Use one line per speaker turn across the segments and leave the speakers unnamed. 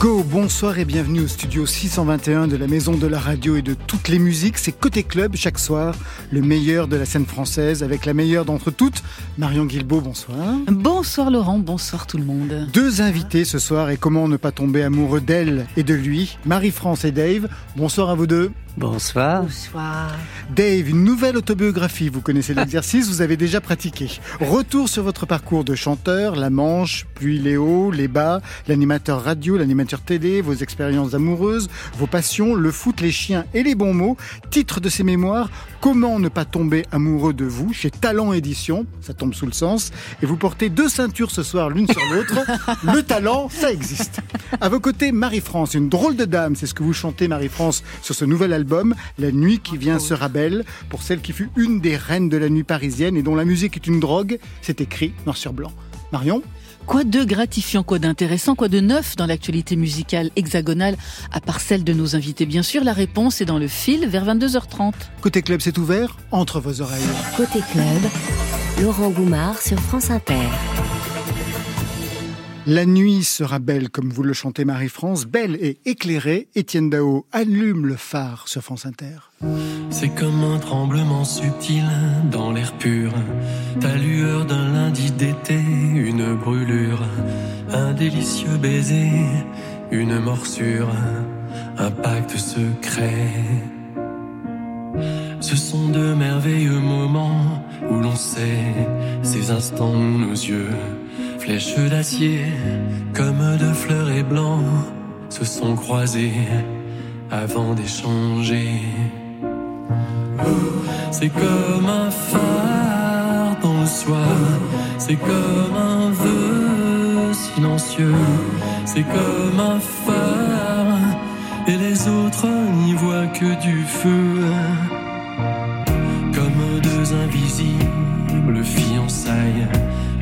Go, bonsoir et bienvenue au studio 621 de la Maison de la Radio et de toutes les musiques. C'est Côté Club chaque soir, le meilleur de la scène française avec la meilleure d'entre toutes. Marion Guilbeault, bonsoir.
Bonsoir Laurent, bonsoir tout le monde.
Deux invités ce soir et comment ne pas tomber amoureux d'elle et de lui. Marie-France et Dave, bonsoir à vous deux.
Bonsoir.
Bonsoir.
Dave, une nouvelle autobiographie. Vous connaissez l'exercice, vous avez déjà pratiqué. Retour sur votre parcours de chanteur, la manche, puis les hauts, les bas, l'animateur radio, l'animateur télé, vos expériences amoureuses, vos passions, le foot, les chiens et les bons mots. Titre de ces mémoires, Comment ne pas tomber amoureux de vous chez Talent Édition? Ça tombe sous le sens. Et vous portez deux ceintures ce soir l'une sur l'autre. le talent, ça existe. À vos côtés, Marie-France, une drôle de dame. C'est ce que vous chantez, Marie-France, sur ce nouvel album, La nuit qui vient sera belle. Pour celle qui fut une des reines de la nuit parisienne et dont la musique est une drogue, c'est écrit noir sur blanc. Marion?
Quoi de gratifiant, quoi d'intéressant, quoi de neuf dans l'actualité musicale hexagonale, à part celle de nos invités bien sûr La réponse est dans le fil vers 22h30.
Côté club, c'est ouvert entre vos oreilles.
Côté club, Laurent Goumard sur France Inter.
La nuit sera belle, comme vous le chantez Marie-France, belle et éclairée. Étienne Dao allume le phare sur France Inter.
C'est comme un tremblement subtil dans l'air pur, ta lueur d'un lundi d'été, une brûlure, un délicieux baiser, une morsure, un pacte secret. Ce sont de merveilleux moments où l'on sait ces instants nos yeux Flèches d'acier, comme de fleurs et blancs, se sont croisés avant d'échanger. C'est comme un phare dans le soir, c'est comme un vœu silencieux, c'est comme un phare, et les autres n'y voient que du feu. Comme deux invisibles fiançailles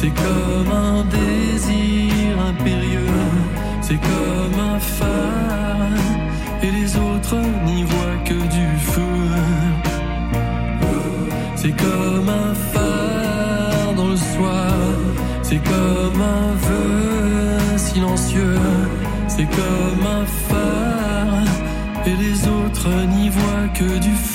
c'est comme un désir impérieux, c'est comme un phare, et les autres n'y voient que du feu. C'est comme un phare dans le soir, c'est comme un vœu silencieux, c'est comme un phare, et les autres n'y voient que du feu.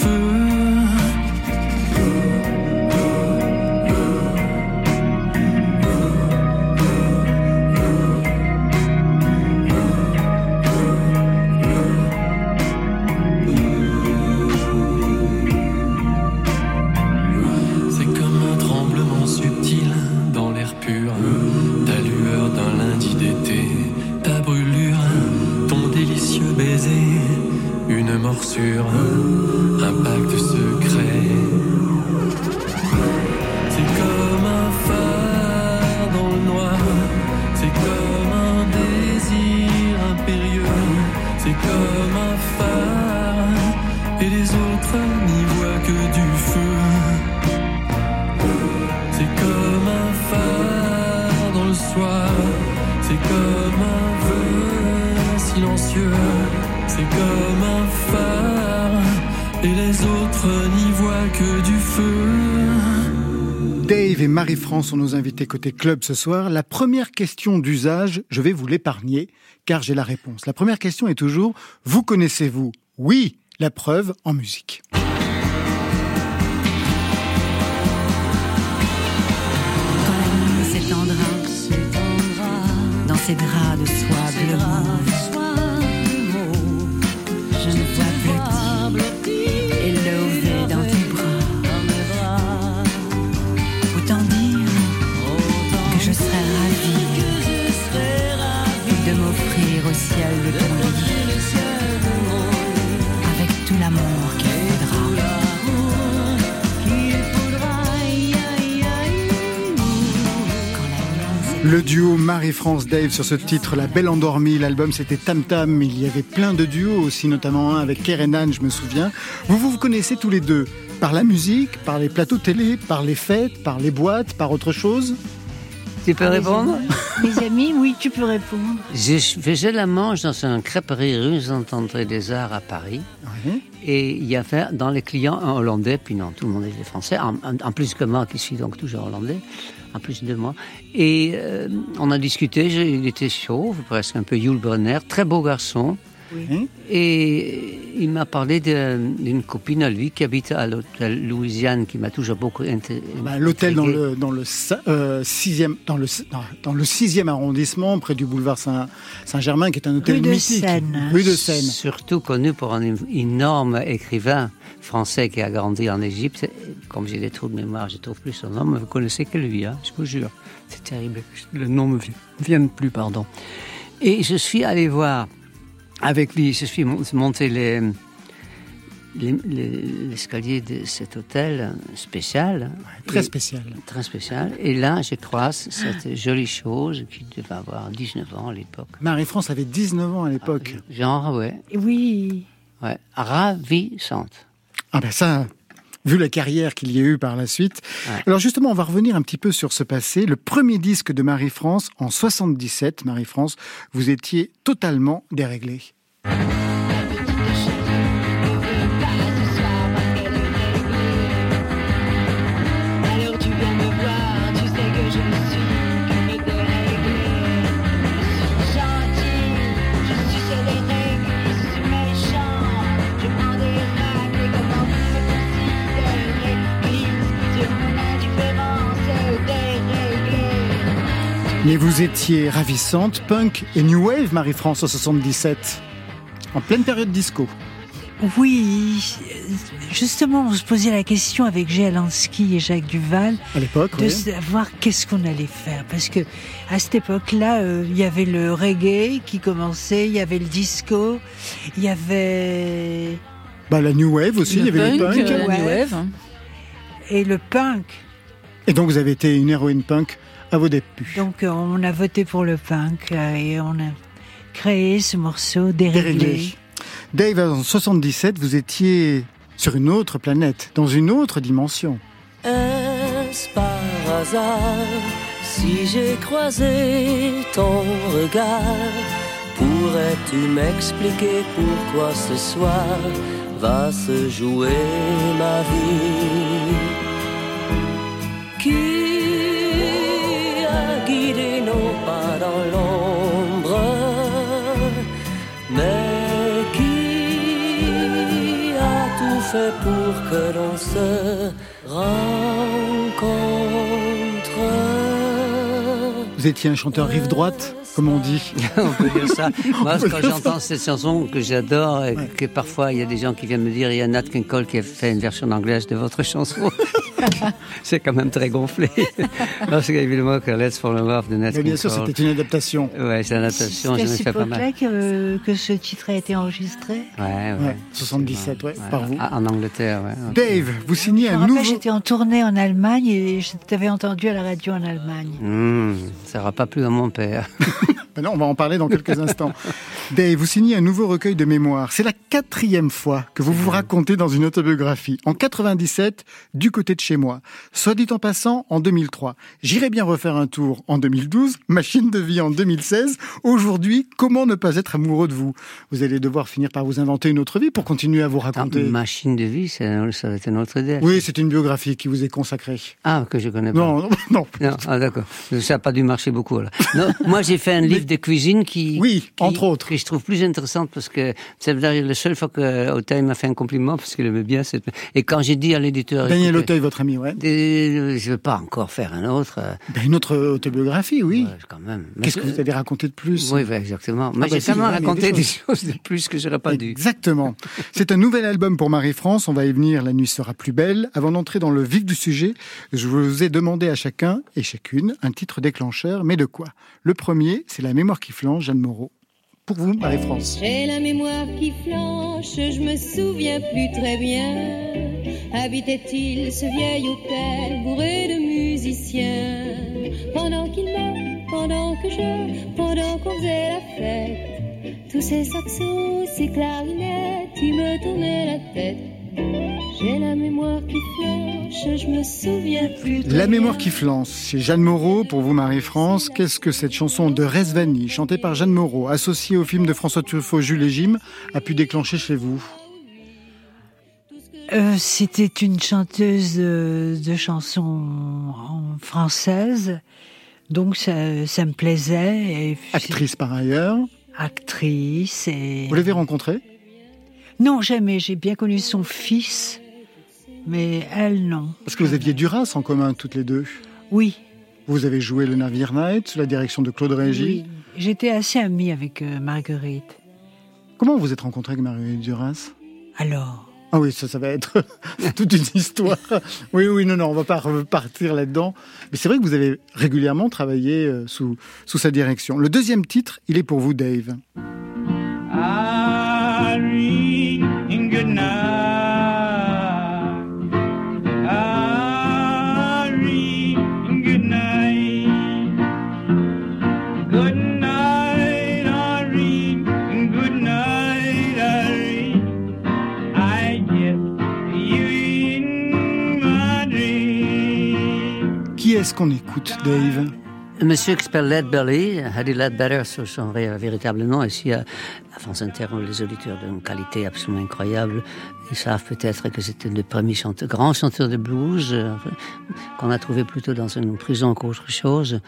Sont nos invités côté club ce soir. La première question d'usage, je vais vous l'épargner car j'ai la réponse. La première question est toujours, vous connaissez-vous? Oui, la preuve en musique.
Quand la nuit s'étendra dans ses draps de soie bleu mauve, je ne vois blottir
Le duo Marie-France Dave sur ce titre, La Belle Endormie. L'album c'était Tam Tam. Il y avait plein de duos aussi, notamment un avec Kerenan, je me souviens. Vous, vous vous connaissez tous les deux par la musique, par les plateaux télé, par les fêtes, par les boîtes, par autre chose?
Tu peux répondre?
Mes amis, oui, tu peux répondre.
Je faisais la manche dans une crêperie rue Saint-André des Arts à Paris.
Oui.
Et il y avait dans les clients un Hollandais, puis non, tout le monde était français, en, en- en plus que moi qui suis donc toujours Hollandais, en plus de moi. Et euh, on a discuté, il était chauve, presque un peu Yul Brunner, très beau garçon.
Oui.
Et il m'a parlé d'une copine à lui qui habite à l'hôtel Louisiane, qui m'a toujours beaucoup inté-
Bah, L'hôtel dans
intrigué.
le dans le euh, sixième dans le dans, dans le sixième arrondissement, près du boulevard Saint Saint-Germain, qui est un hôtel
Rue de. Seine.
Rue de Seine.
Surtout connu pour un énorme écrivain français qui a grandi en Égypte. Comme j'ai des trous de mémoire, je trouve plus son nom, mais vous connaissez que lui, hein, je vous jure. C'est terrible. Le nom me vient, plus, pardon. Et je suis allé voir avec lui, je suis mon- monté les, les- les- l'escalier de cet hôtel spécial.
Très
Et-
spécial.
Très spécial. Et là, je croise cette jolie chose qui devait avoir 19 ans à l'époque.
Marie-France avait 19 ans à l'époque.
Genre, ouais.
Oui.
Ouais, ravissante.
Ah ben ça, vu la carrière qu'il y a eu par la suite.
Ouais.
Alors justement, on va revenir un petit peu sur ce passé. Le premier disque de Marie-France en 77, Marie-France, vous étiez totalement déréglée. Mais vous étiez ravissante, punk et new wave, Marie-France, en 77. En pleine période disco.
Oui, justement, on se posait la question avec G. Alansky et Jacques Duval
À l'époque,
de
oui.
savoir qu'est-ce qu'on allait faire. Parce que à cette époque-là, euh, il y avait le reggae qui commençait, il y avait le disco, il y avait
Bah, la new wave aussi, il y avait le
punk,
punk.
euh, la new wave.
et le punk.
Et donc vous avez été une héroïne punk à vos débuts.
Donc euh, on a voté pour le punk euh, et on a créé ce morceau déréglé.
Déréglé. Dave, en 77, vous étiez sur une autre planète, dans une autre dimension.
Est-ce par hasard si j'ai croisé ton regard Pourrais-tu m'expliquer pourquoi ce soir va se jouer ma vie? Qui pour que l'on se rencontre.
Vous étiez un chanteur rive droite, comme on dit.
On peut dire ça. Moi, quand j'entends cette chanson que j'adore, et que parfois il y a des gens qui viennent me dire, il y a Nat King Cole qui a fait une version anglaise de votre chanson. C'est quand même très gonflé. Parce qu'évidemment que Let's Fall in Love de Nat
Mais bien sûr, c'était une adaptation.
Ouais, c'est une
C'est
adaptation,
à
j'en ai
cette
fait pas mal.
que, que ce titre a été enregistré?
Ouais, ouais.
Ouais, 77, ouais, par vous.
Ah, En Angleterre, ouais.
Dave, vous signez un
rappelle,
nouveau...
j'étais en tournée en Allemagne et je t'avais entendu à la radio en Allemagne.
Hmm, ça n'aura pas plu à mon père.
Ben non, on va en parler dans quelques instants. Dave, vous signez un nouveau recueil de mémoires. C'est la quatrième fois que vous vous racontez dans une autobiographie. En 97, du côté de chez moi. Soit dit en passant, en 2003. J'irai bien refaire un tour en 2012, machine de vie en 2016. Aujourd'hui, comment ne pas être amoureux de vous? Vous allez devoir finir par vous inventer une autre vie pour continuer à vous
Attends,
raconter.
machine de vie, ça va être une autre idée.
Oui, c'est une biographie qui vous est consacrée.
Ah, que je connais pas.
Non, non, non.
Non, ah, d'accord. Ça n'a pas dû marcher beaucoup. Là. Non, moi, j'ai fait un livre de cuisine qui,
Oui,
qui-
entre autres.
que je trouve plus intéressante parce que c'est la seule fois que Auteuil m'a fait un compliment parce qu'il aimait bien cette. Et quand j'ai dit à l'éditeur,
Daniel Auteuil, votre ami, ouais.
euh, je veux pas encore faire un autre. euh,
Ben, une autre autobiographie, oui.
ouais, quand même. Mais
Qu'est-ce que vous avez raconté de plus?
Oui, ouais, exactement. Mais
bah
j'ai tellement raconté
des
des choses de plus que j'aurais pas dû.
Exactement. C'est un nouvel album pour Marie-France. On va y venir. La nuit sera plus belle. Avant d'entrer dans le vif du sujet, je vous ai demandé à chacun et chacune un titre déclencheur. Mais de quoi? Le premier, c'est La mémoire qui flanche, Jeanne Moreau. pour vous, Marie-France.
J'ai la mémoire qui flanche, je me souviens plus très bien. Habitait-il ce vieil hôtel bourré de musiciens? Pendant qu'il meurt, pendant que je, pendant qu'on faisait la fête, tous ces saxos, ces clarinettes, ils me tournaient la tête. J'ai la mémoire qui flanche, je me souviens plus. très
La mémoire qui flanche, chez Jeanne Moreau, pour vous Marie-France, qu'est-ce que cette chanson de Resvani, chantée par Jeanne Moreau, associée au film de François Truffaut, Jules et Jim, a pu déclencher chez vous?
Euh, C'était une chanteuse de, de chansons en française, donc ça, ça me plaisait. Et
Actrice par ailleurs,
actrice et
vous l'avez rencontrée?
Non jamais. J'ai bien connu son fils, mais elle non.
Parce que vous aviez Duras en commun toutes les deux.
Oui,
Vous avez joué le Navire Night sous la direction de Claude Régis.
oui. J'étais assez amie avec euh, Marguerite.
Comment vous êtes rencontré avec Marguerite Duras
Alors,
Ah oui, ça, ça va être toute une histoire. Oui, oui, non, non, on va pas repartir là-dedans. Mais c'est vrai que vous avez régulièrement travaillé euh, sous, sous sa direction. Le deuxième titre, il est pour vous, Dave.
Irene,
Qui est-ce qu'on écoute, Dave?
Monsieur qui s'appelle Ledbelly, Harry Ledbetter, sur son ré- véritable nom. Ici, à, France Inter, les auditeurs d'une qualité absolument incroyable. Ils savent peut-être que c'était le premier chanteur, grand chanteur de blues, euh, qu'on a trouvé plutôt dans une prison qu'autre chose.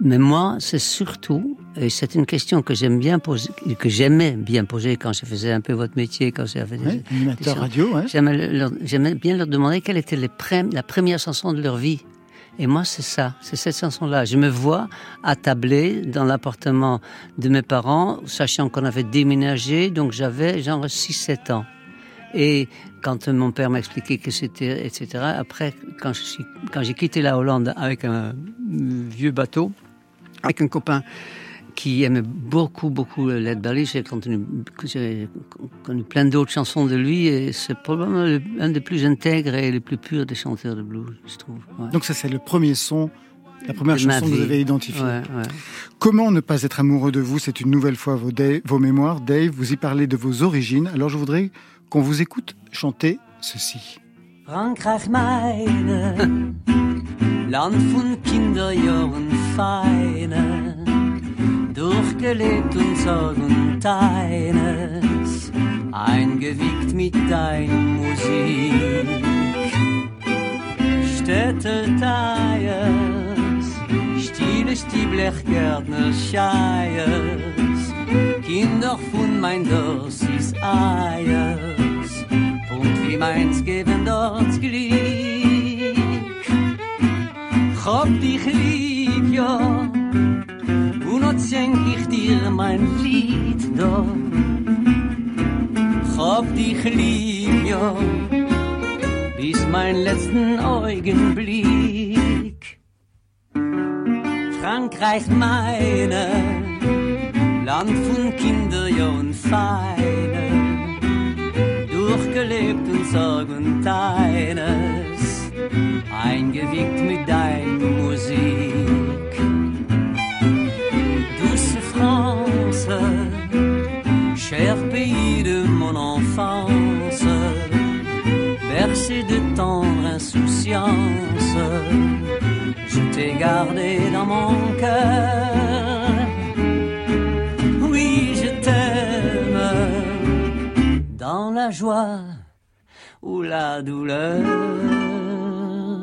Mais moi, c'est surtout, et c'est une question que j'aime bien poser, que j'aimais bien poser quand je faisais un peu votre métier, quand j'avais des-
Ouais, Animateur
des-
radio, ouais.
J'aimais bien leur demander quelle était les la première chanson de leur vie. Et moi, c'est ça, c'est cette chanson-là. Je me vois attablé dans l'appartement de mes parents, sachant qu'on avait déménagé, donc j'avais genre 6-7 ans. Et quand mon père m'a expliqué que c'était, etc., après, quand j'ai quitté la Hollande avec un vieux bateau, avec un copain qui aimait beaucoup, beaucoup Led Belly. J'ai connu, plein d'autres chansons de lui et c'est probablement le- un des plus intègres et les plus purs des chanteurs de blues, je trouve. Ouais.
Donc ça, c'est le premier son, la première chanson que vous avez identifiée.
Ouais, ouais.
Comment ne pas être amoureux de vous? C'est une nouvelle fois vos, Dave- vos mémoires. Dave, vous y parlez de vos origines. Alors je voudrais qu'on vous écoute chanter ceci.
Frankreich meine, Land von Kinderjahren feine, durchgelebt und Sorg und eines, eingewiegt mit deiner Musik. Städtelteiers, stille die Blechgärtner Scheiers, Kinder von mein Dorf ist Eiers, und wie meins geben dort Glück. Hab dich lieb, ja, und noch schenk ich dir mein Lied da. Hab dich lieb, ja, bis mein letzten Augenblick. Frankreich meine, Land von Kinderjahren feine, durchgelebt und Sorg und eines, eingewiegt mit deiner Musik. Dans mon cœur. Oui, je t'aime dans la joie ou la douleur.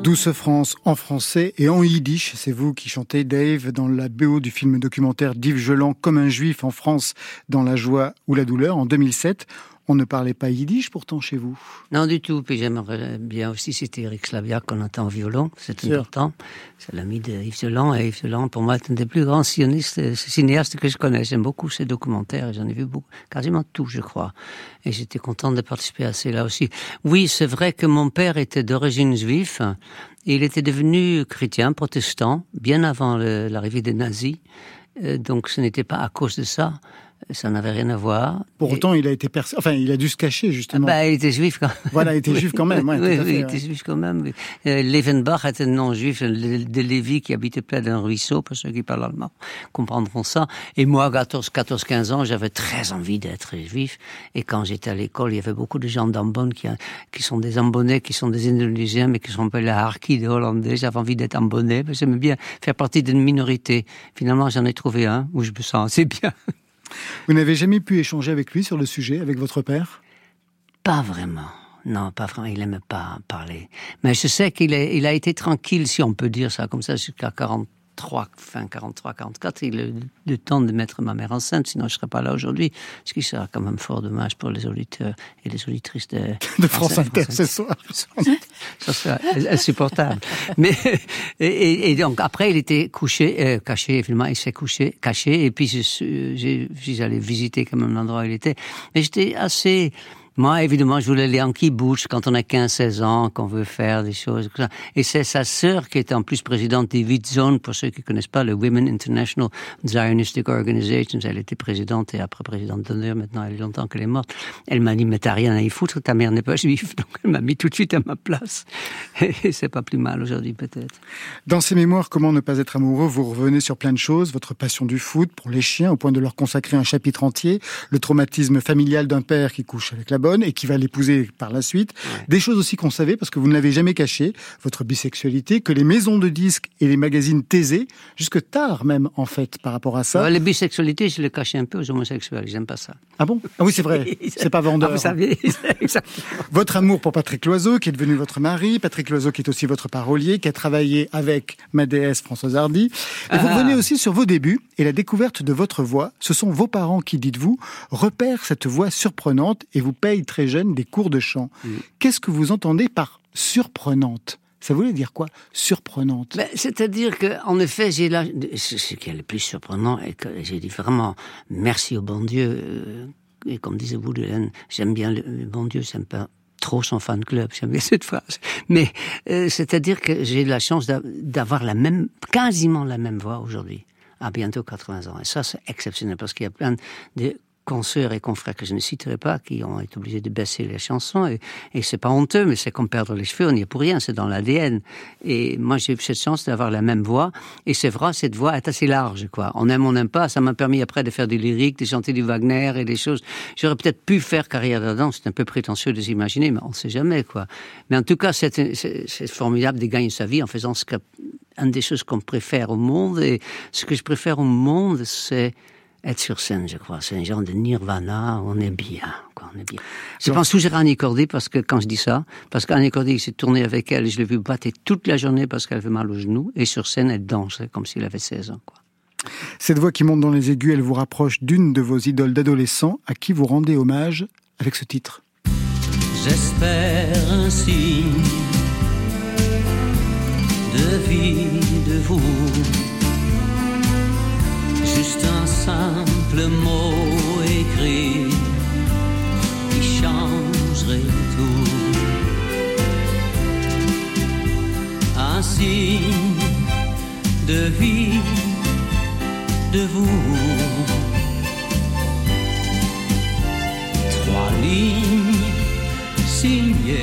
Douce France en français et en yiddish. C'est vous qui chantez Dave dans la BO du film documentaire d'Yves Geland comme un juif en France dans la joie ou la douleur en 2007. On ne parlait pas yiddish pourtant chez vous.
Non, du tout. Puis j'aimerais bien aussi citer Eric Slaviak qu'on entend au violon. C'est important. C'est l'ami de Yves Delan. Et Yves Delan, pour moi, est un des plus grands sionistes, cinéastes que je connais. J'aime beaucoup ses documentaires j'en ai vu beaucoup, quasiment tout, je crois. Et j'étais content de participer à cela aussi. Oui, c'est vrai que mon père était d'origine juive. Il était devenu chrétien, protestant, bien avant l'arrivée des nazis. Euh, donc ce n'était pas à cause de ça. Ça n'avait rien à voir.
Pour
Et-
autant, il a été percé. Enfin, il a dû se cacher
Ah
justement.
bah, il était juif quand même.
Voilà, il était juif quand même, ouais,
oui,
fait,
il
ouais.
était juif quand même. Euh, Levenbach était un nom juif de, Lévi qui habitait près d'un ruisseau, pour ceux qui parlent allemand comprendront ça. Et moi, à 14, 14 15 ans, j'avais très envie d'être juif. Et quand j'étais à l'école, il y avait beaucoup de gens d'Ambon qui, qui sont des Ambonnais, qui sont des Indonésiens, mais qui sont appelés la Harki des Hollandais. J'avais envie d'être Ambonnais, mais j'aimais bien faire partie d'une minorité. Finalement, j'en ai trouvé un où je me sens assez bien.
Vous n'avez jamais pu échanger avec lui sur le sujet, avec votre père?
Pas vraiment. Non, pas vraiment. Il aimait pas parler. Mais je sais qu'il il a été tranquille, si on peut dire ça comme ça, jusqu'à 43, fin 43, 44. Il a eu le temps de mettre ma mère enceinte, sinon je serais pas là aujourd'hui. Ce qui sera quand même fort dommage pour les auditeurs et les auditrices de,
de France Inter ce soir
ça serait insupportable. Mais et, et- et donc après il était couché, euh, caché évidemment, il s'est couché, caché. Et puis je suis, j'ai- j'y allais visiter quand même l'endroit où il était. Mais j'étais assez moi, évidemment, je voulais aller en kibbutz quand on a 15-16 ans, qu'on veut faire des choses. Et c'est sa sœur qui était en plus présidente des Huit Zones, pour ceux qui connaissent pas, le Women International Zionistic Organizations. Elle était présidente et après présidente d'honneur. Maintenant, elle est longtemps qu'elle est morte. Elle m'a dit, mais t'as rien à y foutre, ta mère n'est pas juive. Donc, elle m'a mis tout de suite à ma place. Et c'est pas plus mal aujourd'hui, peut-être.
Dans ses mémoires Comment ne pas être amoureux, vous revenez sur plein de choses, votre passion du foot pour les chiens, au point de leur consacrer un chapitre entier, le traumatisme familial d'un père qui couche avec la bonne et qui va l'épouser par la suite. Des choses aussi qu'on savait, parce que vous ne l'avez jamais caché, votre bisexualité, que les maisons de disques et les magazines taisaient, jusque tard même, en fait, par rapport à ça.
Ouais, les bisexualités, je les cachais un peu aux homosexuels. J'aime pas ça.
Ah bon? Ah oui, c'est vrai. C'est pas vendeur.
Ah, vous savez.
Votre amour pour Patrick Loiseau, qui est devenu votre mari, Patrick Loiseau qui est aussi votre parolier, qui a travaillé avec ma déesse Françoise Hardy. Et vous
Ah.
revenez aussi sur vos débuts et la découverte de votre voix. Ce sont vos parents qui, dites-vous, repèrent cette voix surprenante et vous payent très jeune des cours de chant. Qu'est-ce que vous entendez par surprenante? Ça voulait dire quoi Surprenante?
Ben, C'est-à-dire que, en effet, j'ai là, ce ce qui est le plus surprenant, et que j'ai dit vraiment merci au bon Dieu. euh, Et comme disait Woody j'aime bien le, le bon Dieu, j'aime pas trop son fan club, j'aime bien cette phrase. Mais euh, c'est-à-dire que j'ai la chance d'a- d'avoir la même, quasiment la même voix aujourd'hui, à bientôt 80 ans. Et ça, c'est exceptionnel parce qu'il y a plein de consoeurs et confrères que je ne citerai pas qui ont été obligés de baisser les chansons et, et c'est pas honteux mais c'est comme perdre les cheveux on n'y est pour rien c'est dans l'ADN et moi j'ai eu cette chance d'avoir la même voix et c'est vrai cette voix est assez large quoi. On aime on n'aime pas ça m'a permis après de faire du lyrique de chanter du Wagner et des choses. J'aurais peut-être pu faire carrière là-dedans c'est un peu prétentieux de s'imaginer mais on sait jamais quoi. Mais en tout cas c'est formidable de gagner sa vie en faisant ce que une des choses qu'on préfère au monde et ce que je préfère au monde c'est être sur scène, je crois. C'est un genre de nirvana, on est bien, quoi, on est bien. Je pense toujours à Annie Cordy, parce que, quand je dis ça, parce qu'Annie Cordy s'est tournée avec elle, et je l'ai vu battre toute la journée parce qu'elle avait mal au genou, et sur scène, elle dansait comme s'il avait 16 ans, quoi.
Cette voix qui monte dans les aigus, elle vous rapproche d'une de vos idoles d'adolescent à qui vous rendez hommage avec ce titre.
J'espère un signe de vie de vous. Simple mot écrit qui changerait tout. Un signe de vie de vous. Trois lignes signé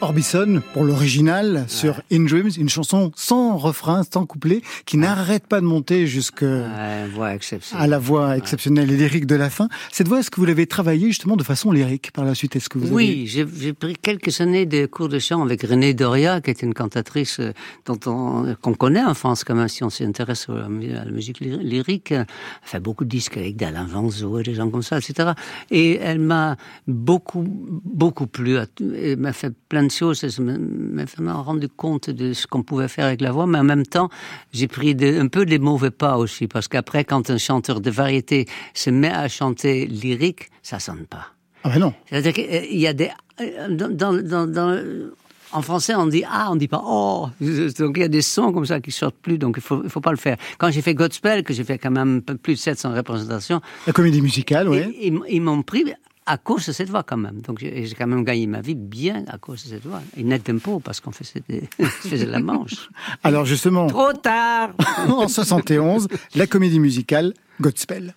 Orbison pour l'original sur In Dreams, une chanson sans refrain, sans couplet, qui n'arrête pas de monter jusque
Ouais,
à la voix exceptionnelle et lyrique de la fin. Cette voix, est-ce que vous l'avez travaillée justement de façon lyrique par la suite? Est-ce que vous.
Oui, j'ai j'ai pris quelques années de cours de chant avec Renée Doria, qui est une cantatrice euh, dont on qu'on connaît en France quand même si on s'intéresse à la musique ly- lyrique. Elle fait beaucoup de disques avec d'Alain Vanzo et des gens comme ça, etc. Et elle m'a beaucoup, beaucoup plu. Elle m'a fait plein de choses. Elle m'a- m'a vraiment rendu compte de ce qu'on pouvait faire avec la voix, mais en même temps, j'ai pris de- un peu des mauvais pas aussi, parce qu'après, quand un chanteur de variété se met à chanter lyrique, ça sonne pas.
Ah ben non.
C'est-à-dire qu'il y a des... euh, Dans, dans, dans, dans- en français, on dit ah, on dit pas oh. Donc il y a des sons comme ça qui sortent plus, donc il faut, il faut pas le faire. Quand j'ai fait Godspell, que j'ai fait quand même plus de 700 représentations,
La comédie musicale, oui.
ils m'ont pris à cause de cette voix quand même. Donc j'ai quand même gagné ma vie bien à cause de cette voix. Et net tempo, parce qu'on faisait, des- on faisait la manche.
Alors justement,
Trop tard
en 71, la comédie musicale Godspell.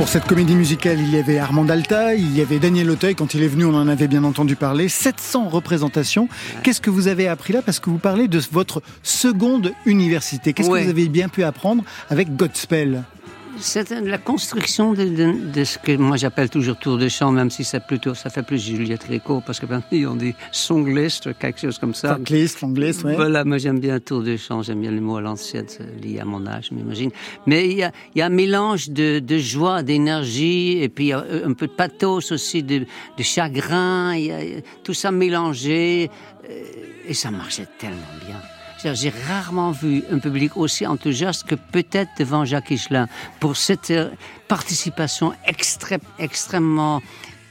Pour cette comédie musicale, il y avait Armand Alta, il y avait Daniel Auteuil, quand il est venu on en avait bien entendu parler, 700 représentations. Qu'est-ce que vous avez appris là? Parce que vous parlez de votre seconde université. Qu'est-ce
Ouais.
que vous avez bien pu apprendre avec Godspell?
C'est la construction de, de- de ce que moi j'appelle toujours tour de chant, même si c'est plutôt, ça fait plus Juliette Réco, parce que maintenant on dit songlist, quelque chose comme ça.
Franklist, Franglist, ouais.
Voilà, moi j'aime bien tour de chant, j'aime bien le mot à l'ancienne, lié à mon âge, m'imagine. Mais il y a, il y a un mélange de, de joie, d'énergie, et puis il y a un peu de pathos aussi, de, de chagrin, y a tout ça mélangé, euh, et ça marchait tellement bien. J'ai rarement vu un public aussi enthousiaste que peut-être devant Jacques Higelin pour cette euh, participation extrêmement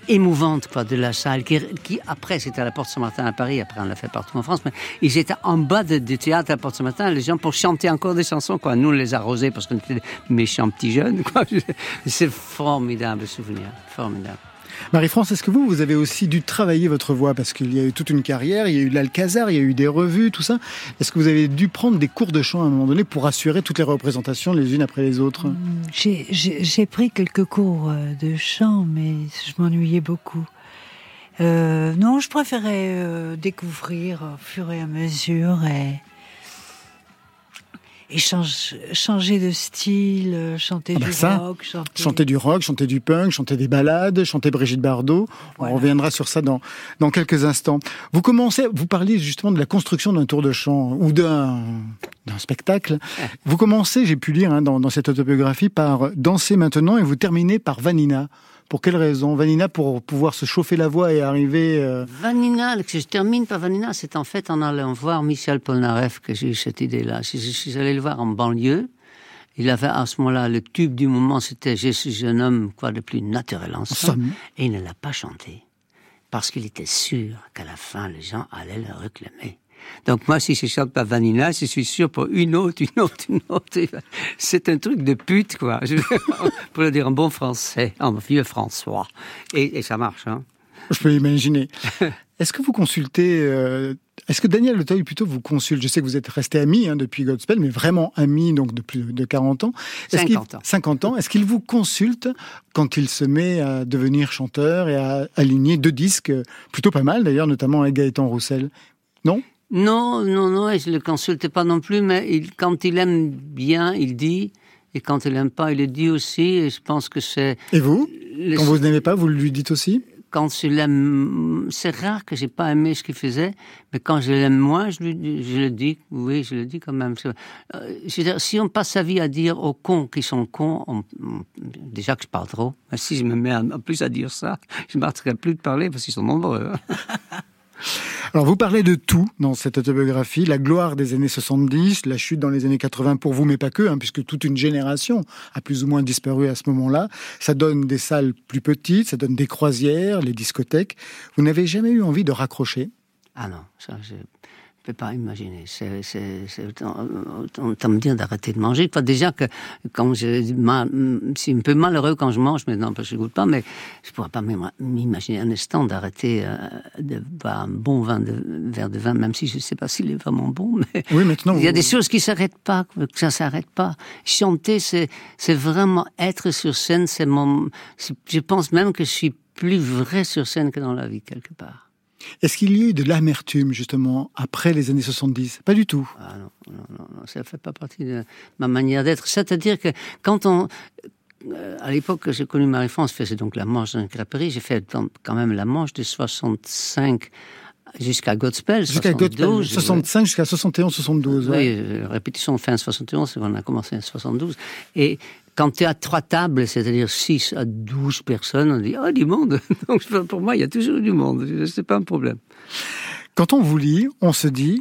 émouvante de la salle, qui, après, c'était à la Porte Saint-Martin à Paris, après on l'a fait partout en France, mais ils étaient en bas du théâtre à la Porte Saint-Martin, les gens pour chanter encore des chansons. Nous, on les arrosait parce qu'on était des méchants petits jeunes. C'est formidable souvenir, formidable.
Marie-France, est-ce que vous, vous avez aussi dû travailler votre voix Parce qu'il y a eu toute une carrière, il y a eu l'Alcazar, il y a eu des revues, tout ça. Est-ce que vous avez dû prendre des cours de chant à un moment donné pour assurer toutes les représentations les unes après les autres?
J'ai- J'ai j'ai pris quelques cours euh, de chant, mais je m'ennuyais beaucoup. Euh, non, je préférais euh, découvrir au fur et à mesure et, et change- changer de style, euh, chanter
Ah bah
du
ça,
rock, chanter...
Chanter du rock, chanter du punk, chanter des ballades, chanter Brigitte Bardot.
Voilà.
On reviendra sur ça dans, dans quelques instants. Vous commencez, vous parliez justement de la construction d'un tour de chant ou d'un d'un spectacle. Vous commencez, j'ai pu lire hein, dans, dans cette autobiographie, par Danser maintenant et vous terminez par Vanina. Pour quelle raison Vanina pour pouvoir se chauffer la voix et arriver... euh,
Vanina, que je termine par Vanina, c'est en fait en allant voir Michel Polnareff que j'ai eu cette idée-là. Je, je suis allé le voir en banlieue. Il avait à ce moment-là, le tube du moment, c'était Je suis un homme, quoi de plus naturel en somme.
somme.
Et il ne l'a pas chanté. Parce qu'il était sûr qu'à la fin, les gens allaient le réclamer. Donc moi, si je chante pas Vanilla, je suis sûr pour une autre, une autre, une autre. C'est un truc de pute, quoi. Je- pour le dire en bon français, en vieux François. Et, et ça marche, hein.
Je peux imaginer. Est-ce que vous consultez euh, Est-ce que Daniel Auteuil plutôt vous consulte? Je sais que vous êtes resté ami hein, depuis Godspell, mais vraiment ami donc de plus de 40 ans. Est-ce qu'il-
50 ans.
50 ans. Est-ce qu'il vous consulte quand il se met à devenir chanteur et à aligner deux disques plutôt pas mal d'ailleurs, notamment avec Gaëtan Roussel? Non?
Non, non, non, je le consulte pas non plus, mais il, quand il aime bien, il dit, et quand il aime pas, il le dit aussi, et je pense que c'est...
Et vous?
le-
Quand vous n'aimez pas, vous lui dites aussi?
Quand je l'aime, c'est rare que j'ai pas aimé ce qu'il faisait, mais quand je l'aime moins, je, lui, dis- je le dis, oui, je le dis quand même. Euh, je veux dire, si on passe sa vie à dire aux cons qui sont cons, on- on- déjà que je parle trop, mais si je me mets en en plus à dire ça, je m'arrêterai plus de parler parce qu'ils sont nombreux. hein.
Alors vous parlez de tout dans cette autobiographie, la gloire des années 70, la chute dans les années 80 pour vous, mais pas que, hein, puisque toute une génération a plus ou moins disparu à ce moment-là. Ça donne des salles plus petites, ça donne des croisières, les discothèques. Vous n'avez jamais eu envie de raccrocher?
Ah non, ça, peux pas imaginer. C'est c'est- c'est autant, me dire d'arrêter de manger. Enfin, déjà que quand je ma- je suis un peu malheureux quand je mange maintenant parce que je goûte pas, mais je pourrais pas m'im- m'imaginer un instant d'arrêter euh, de boire un bon vin de, verre de vin, même si je ne sais pas s'il est vraiment bon. Mais
Oui, maintenant.
il y a
vous-
des choses qui s'arrêtent pas, que ça s'arrête pas. Chanter, c'est c'est vraiment être sur scène. C'est mon. c'est- Je pense même que je suis plus vrai sur scène que dans la vie quelque part.
Est-ce qu'il y a eu de l'amertume, justement, après les années 70 Pas du tout.
Ah non, non, non, non, ça fait pas partie de ma manière d'être. C'est-à-dire que quand on, euh, à l'époque que j'ai connu Marie-France, je faisais donc la manche une crêperie. J'ai fait quand même la manche de 65 jusqu'à Godspell.
Jusqu'à
72,
Godspell, 65 jusqu'à 71, 72. ouais.
Oui, euh, répétition fin 71, on a commencé en 72. Et quand tu as trois tables, c'est-à-dire 6 à 12 personnes, on dit, oh, du monde. Donc pour moi, il y a toujours du monde. C'est pas un problème.
Quand on vous lit, on se dit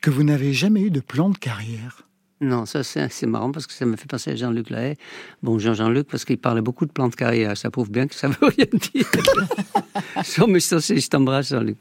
que vous n'avez jamais eu de plan de carrière.
Non, ça c'est marrant parce que ça me fait penser à Jean-Luc Lahaye. Bon, Jean-Jean-Luc, parce qu'il parlait beaucoup de plans de carrière. Ça prouve bien que ça veut rien dire. Sans je t'embrasse, Jean-Luc.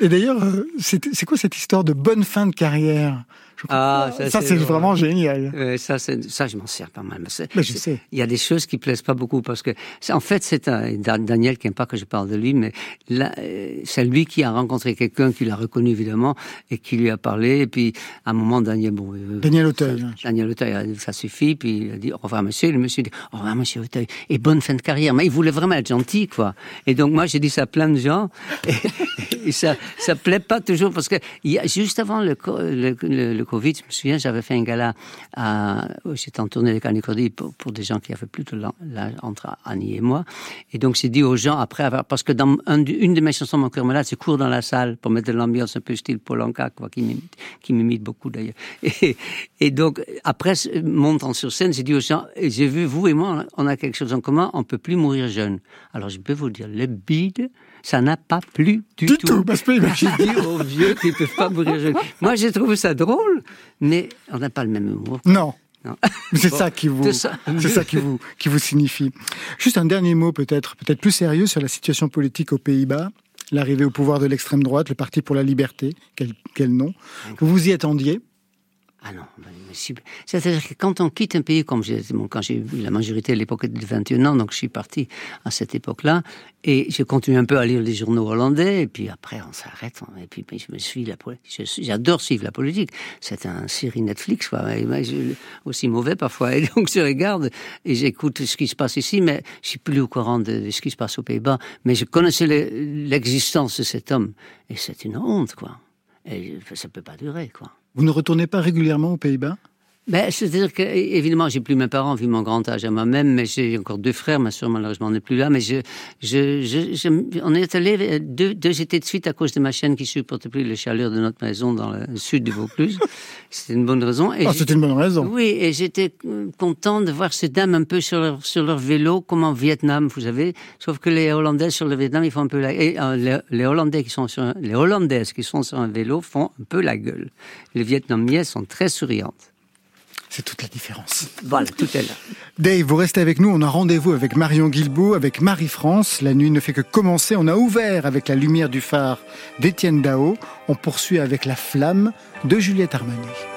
Et d'ailleurs, euh, c'est quoi cette histoire de bonne fin de carrière?
Ah, ça,
c'est vraiment génial.
Ouais, ça, c'est- ça, je m'en sers pas mal. mais
je sais.
Il y a des choses qui plaisent pas beaucoup parce que, en fait, c'est Daniel qui n'aime pas que je parle de lui, mais là, euh, c'est lui qui a rencontré quelqu'un qui l'a reconnu évidemment et qui lui a parlé. Et puis, à un moment, Daniel, bon, euh,
Daniel Auteuil.
ça-
hein.
Daniel Auteuil a dit ça suffit, puis il a dit au revoir monsieur, et le monsieur dit au revoir monsieur Auteuil, et bonne fin de carrière. Mais il voulait vraiment être gentil, quoi. Et donc moi j'ai dit ça à plein de gens, et, et ça ça plaît pas toujours parce que il y a, juste avant le, le, le, le Covid, je me souviens, j'avais fait un gala, à, j'étais en tournée avec Annie Cordy pour, pour des gens qui avaient plus de l'âge entre Annie et moi, et donc j'ai dit aux gens après avoir, parce que dans une de mes chansons, Mon cœur malade, c'est court dans la salle pour mettre de l'ambiance un peu style Polanka, quoi, qui m'imite, beaucoup d'ailleurs. Et, donc, après, montant sur scène, j'ai dit aux gens, j'ai vu, vous et moi, on a quelque chose en commun, on peut plus mourir jeune. Alors, je peux vous dire, le bide, ça n'a pas plu du,
Du tout, bah, je peux
J'ai dit aux vieux qu'ils peuvent pas mourir jeune. Moi, j'ai trouvé ça drôle, mais on n'a pas le même humour.
Non.
Non.
C'est
Bon,
ça qui vous,
ça.
c'est ça qui vous, qui vous signifie. Juste un dernier mot peut-être, peut-être plus sérieux sur la situation politique aux Pays-Bas. L'arrivée au pouvoir de l'extrême droite, le Parti pour la liberté, quel, quel nom. Vous vous y attendiez
Ah non, si- c'est-à-dire que quand on quitte un pays, comme bon, quand j'ai eu la majorité à l'époque de 21 ans, donc je suis parti à cette époque-là, et j'ai continué un peu à lire les journaux hollandais, et puis après on s'arrête, et puis, je me suis la je j'adore suivre la politique. C'est un série Netflix, quoi, je- aussi mauvais parfois, et donc je regarde et j'écoute ce qui se passe ici, mais je suis plus au courant de, ce qui se passe aux Pays-Bas, mais je connaissais le- l'existence de cet homme, et c'est une honte, quoi. Et ça peut pas durer, quoi.
Vous ne retournez pas régulièrement aux Pays-Bas?
Ben, C'est-à-dire que, évidemment, j'ai plus mes parents, vu mon grand âge à moi-même, mais j'ai encore deux frères, ma soeur malheureusement n'est plus là, mais je, je, je, je- on est allé deux, deux étés de suite à cause de ma chaîne qui supportait plus les chaleurs de notre maison dans le sud du Vaucluse. C'était une bonne raison. Et
Ah, C'est une bonne raison.
oui, et j'étais euh, content de voir ces dames un peu sur leur, sur leur vélo, comme en Vietnam, vous savez. Sauf que les Hollandais sur le Vietnam, ils font un peu la... Et euh, les, les Hollandais qui sont sur les Hollandaises qui sont sur un vélo font un peu la gueule. Les Vietnamiennes sont très souriantes.
C'est toute la différence.
Voilà, tout est là.
Dave, vous restez avec nous. On a rendez-vous avec Marion Guilbault, avec Marie-France. La nuit ne fait que commencer. On a ouvert avec la lumière du phare d'Étienne Dao. On poursuit avec la flamme de Juliette Armanet.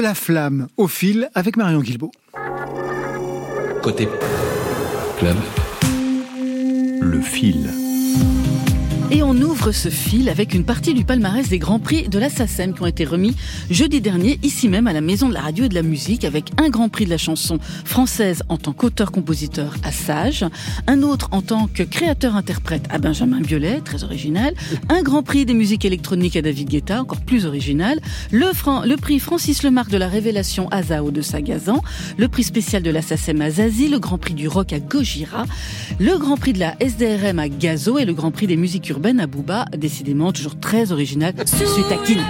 La flamme au
fil avec Marion Guilbault.
Côté club, le fil.
Et on ouvre ce fil avec une partie du palmarès des Grands Prix de la SACEM qui ont été remis jeudi dernier, ici même à la Maison de la Radio et de la Musique, avec un Grand Prix de la chanson française en tant qu'auteur-compositeur à Sage, un autre en tant que créateur-interprète à Benjamin Biolay, très original, un Grand Prix des musiques électroniques à David Guetta, encore plus original, le, prix Francis Lemarque de la révélation à Zao de Sagazan, le prix spécial de la SACEM à Zazie, le Grand Prix du rock à Gojira, le Grand Prix de la SDRM à Gazo et le Grand Prix des musiques urbaines à Booba, décidément toujours très original, suite à Kin.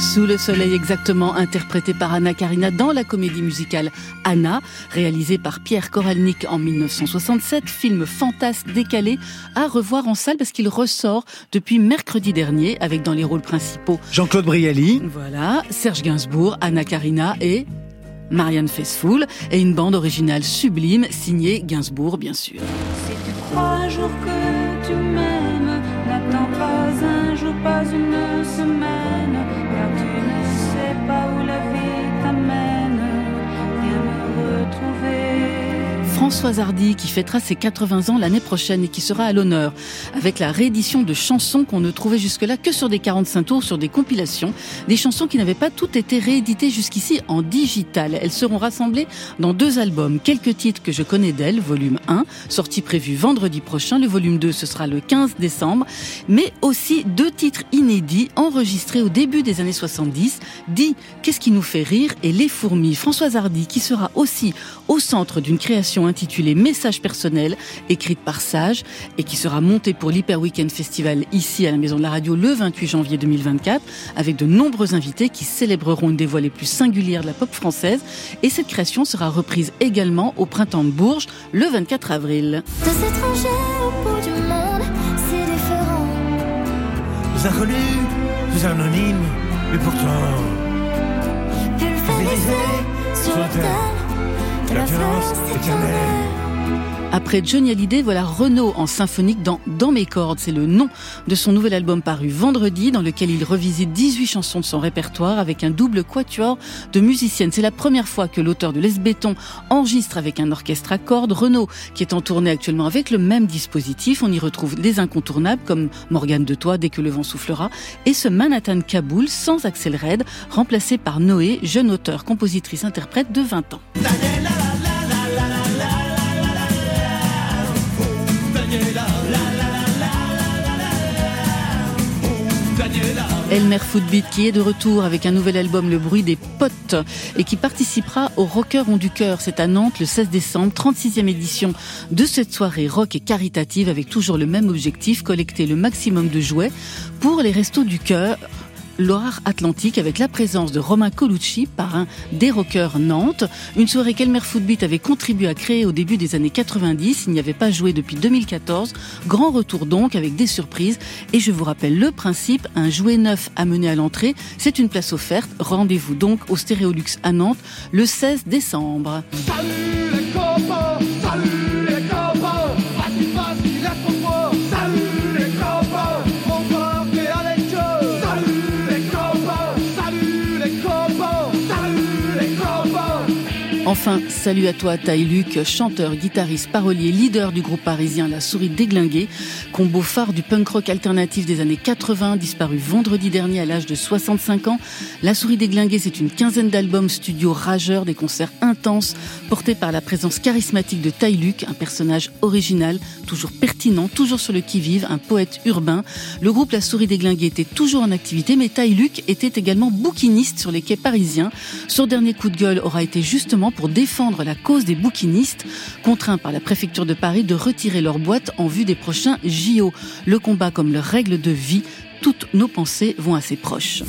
Sous le soleil exactement, interprété par Anna Karina dans la comédie musicale Anna, réalisée par Pierre Koralnik en 1967, film fantasque décalé à revoir en salle parce qu'il ressort depuis mercredi dernier avec dans les rôles principaux
Jean-Claude Brialy.
Voilà, Serge Gainsbourg, Anna Karina et Marianne Faithfull et une bande originale sublime signée Gainsbourg bien sûr.
Si tu crois un jour que tu m'aimes, n'attends pas un jour, pas une semaine,
Françoise Hardy qui fêtera ses 80 ans l'année prochaine et qui sera à l'honneur avec la réédition de chansons qu'on ne trouvait jusque-là que sur des 45 tours, sur des compilations, des chansons qui n'avaient pas toutes été rééditées jusqu'ici en digital. Elles seront rassemblées dans deux albums. Quelques titres que je connais d'elle, volume 1, sorti prévu vendredi prochain. Le volume 2, ce sera le 15 décembre. Mais aussi deux titres inédits enregistrés au début des années 70. Dit Qu'est-ce qui nous fait rire et Les fourmis? Françoise Hardy qui sera aussi au centre d'une création intitulée Message personnel, écrite par Sage et qui sera montée pour l'Hyper Weekend Festival ici à la Maison de la Radio le 28 janvier 2024 avec de nombreux invités qui célébreront une des voix les plus singulières de la pop française et cette création sera reprise également au printemps de Bourges le 24 avril.
Deux étrangers au bout du monde, c'est différent.
Vous inconnus, anonymes, mais pourtant,
Pulvérisé sur la terre de la violence éternelle.
Après Johnny Hallyday, voilà Renaud en symphonique dans Dans mes cordes. C'est le nom de son nouvel album paru vendredi dans lequel il revisite 18 chansons de son répertoire avec un double quatuor de musiciennes. C'est la première fois que l'auteur de Les Béton enregistre avec un orchestre à cordes. Renaud, qui est en tournée actuellement avec le même dispositif. On y retrouve des incontournables comme Morgane de Toi, Dès que le vent soufflera et ce Manhattan Kaboul sans Axel Red, remplacé par Noé, jeune auteur, compositrice, interprète de 20 ans. Elmer Footbeat qui est de retour avec un nouvel album Le bruit des potes et qui participera au Rockers ont du cœur. C'est à Nantes le 16 décembre, 36e édition de cette soirée rock et caritative avec toujours le même objectif, collecter le maximum de jouets pour les restos du cœur Loire-Atlantique avec la présence de Romain Colucci, parrain des Rockers Nantes. Une soirée qu'Elmer Footbeat avait contribué à créer au début des années 90. Il n'y avait pas joué depuis 2014. Grand retour donc avec des surprises. Et je vous rappelle le principe, un jouet neuf amené à l'entrée, c'est une place offerte. Rendez-vous donc au Stéréolux à Nantes le 16 décembre.
Salut les copains,
Enfin, salut à toi, Taï Luc, chanteur, guitariste, parolier, leader du groupe parisien La Souris Déglinguée, combo phare du punk rock alternatif des années 80, disparu vendredi dernier à l'âge de 65 ans. La Souris Déglinguée, c'est une quinzaine d'albums studio rageurs, des concerts intenses, portés par la présence charismatique de Taï Luc, un personnage original, toujours pertinent, toujours sur le qui-vive, un poète urbain. Le groupe La Souris Déglinguée était toujours en activité, mais Taï Luc était également bouquiniste sur les quais parisiens. Son dernier coup de gueule aura été justement pour défendre la cause des bouquinistes, contraints par la préfecture de Paris de retirer leur boîte en vue des prochains JO. Le combat comme leur règle de vie, toutes nos pensées vont à ses proches.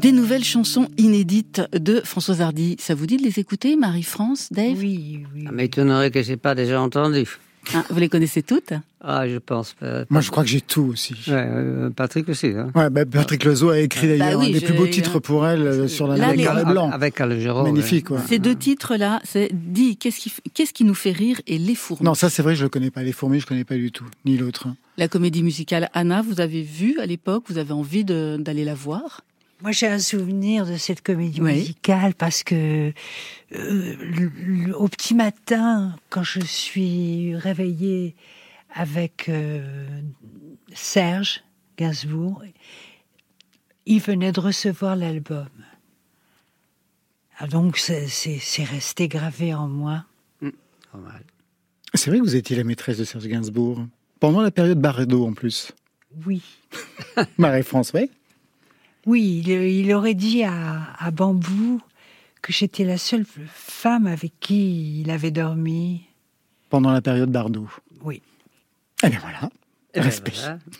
Des nouvelles chansons inédites de Françoise Hardy. Ça vous dit de les écouter, Marie-France, Dave?
Oui, oui.
Ça m'étonnerait que je n'ai pas déjà entendu.
Hein, vous les connaissez toutes
Ah, je pense. pas.
Moi, je crois que j'ai tout aussi.
Ouais, euh, Patrick aussi. Hein.
Ouais, bah, Patrick Loiseau a écrit
Bah
d'ailleurs
oui,
un des
je-
plus beaux titres pour elle euh, sur la
Là,
avec
les-
blanc.
Avec Calogero.
Magnifique, ouais.
Ces deux titres-là, c'est dit qu'est-ce qui, qu'est-ce qui nous fait rire et les fourmis?
Non, ça c'est vrai, je le connais pas. Les fourmis, je connais pas du tout, ni l'autre. hein.
La comédie musicale Anna, vous avez vu à l'époque, vous avez envie d'aller la voir?
Moi, j'ai un souvenir de cette comédie
Oui.
musicale parce que euh, au petit matin, quand je suis réveillée avec euh, Serge Gainsbourg, il venait de recevoir l'album. Ah, donc, c'est- resté gravé en moi.
Pas mal.
C'est vrai que vous étiez la maîtresse de Serge Gainsbourg pendant la période Barredo en plus.
Oui.
Marie-France, oui.
Oui, il, il aurait dit à, à Bambou que j'étais la seule femme avec qui il avait dormi.
Pendant la période Bardot.
Oui.
Eh bien voilà.
Eh ben,
Respect.